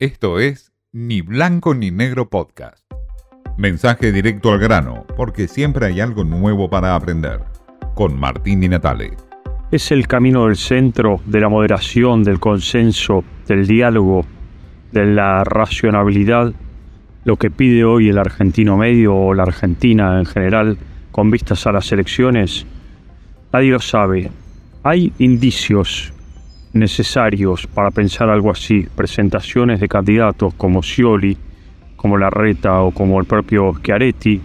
Esto es Ni Blanco ni Negro Podcast. Mensaje directo al grano, porque siempre hay algo nuevo para aprender. Con Martín Di Natale. Es el camino del centro, de la moderación, del consenso, del diálogo, de la racionalidad, lo que pide hoy el argentino medio o la Argentina en general con vistas a las elecciones. Nadie lo sabe. Hay indicios necesarios para pensar algo así, presentaciones de candidatos como Scioli, como Larreta o como el propio Schiaretti,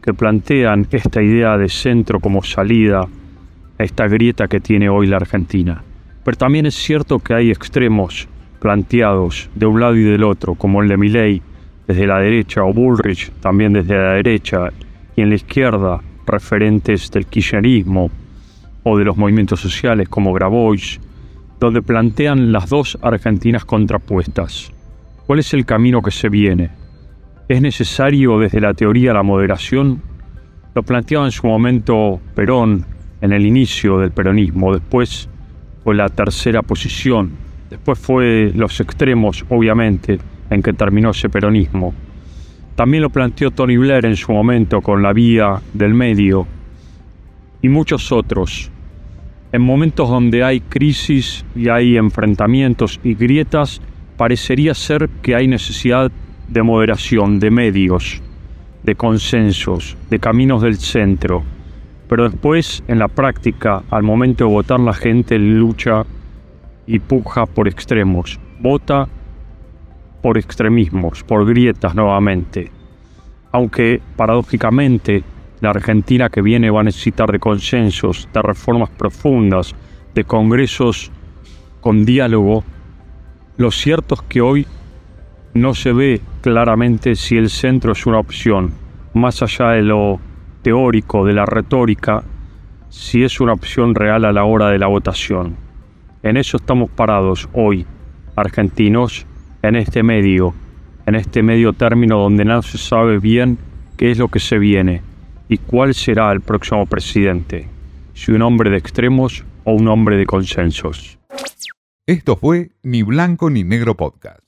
que plantean esta idea de centro como salida a esta grieta que tiene hoy la Argentina. Pero también es cierto que hay extremos planteados de un lado y del otro, como el de Milley desde la derecha o Bullrich también desde la derecha y en la izquierda referentes del kirchnerismo o de los movimientos sociales como Grabois donde plantean las dos Argentinas contrapuestas. ¿Cuál es el camino que se viene? ¿Es necesario desde la teoría la moderación? Lo planteaba en su momento Perón en el inicio del peronismo, después fue la tercera posición, después fue los extremos, obviamente, en que terminó ese peronismo. También lo planteó Tony Blair en su momento con la vía del medio y muchos otros en momentos donde hay crisis y hay enfrentamientos y grietas, parecería ser que hay necesidad de moderación, de medios, de consensos, de caminos del centro. Pero después, en la práctica, al momento de votar, la gente lucha y puja por extremos. Vota por extremismos, por grietas nuevamente. Aunque paradójicamente la Argentina que viene va a necesitar de consensos, de reformas profundas, de congresos con diálogo. Lo cierto es que hoy no se ve claramente si el centro es una opción, más allá de lo teórico, de la retórica, si es una opción real a la hora de la votación. En eso estamos parados hoy, argentinos, en este medio, en este medio término donde no se sabe bien qué es lo que se viene y cuál será el próximo presidente, si un hombre de extremos o un hombre de consensos. Esto fue Ni Blanco ni Negro Podcast.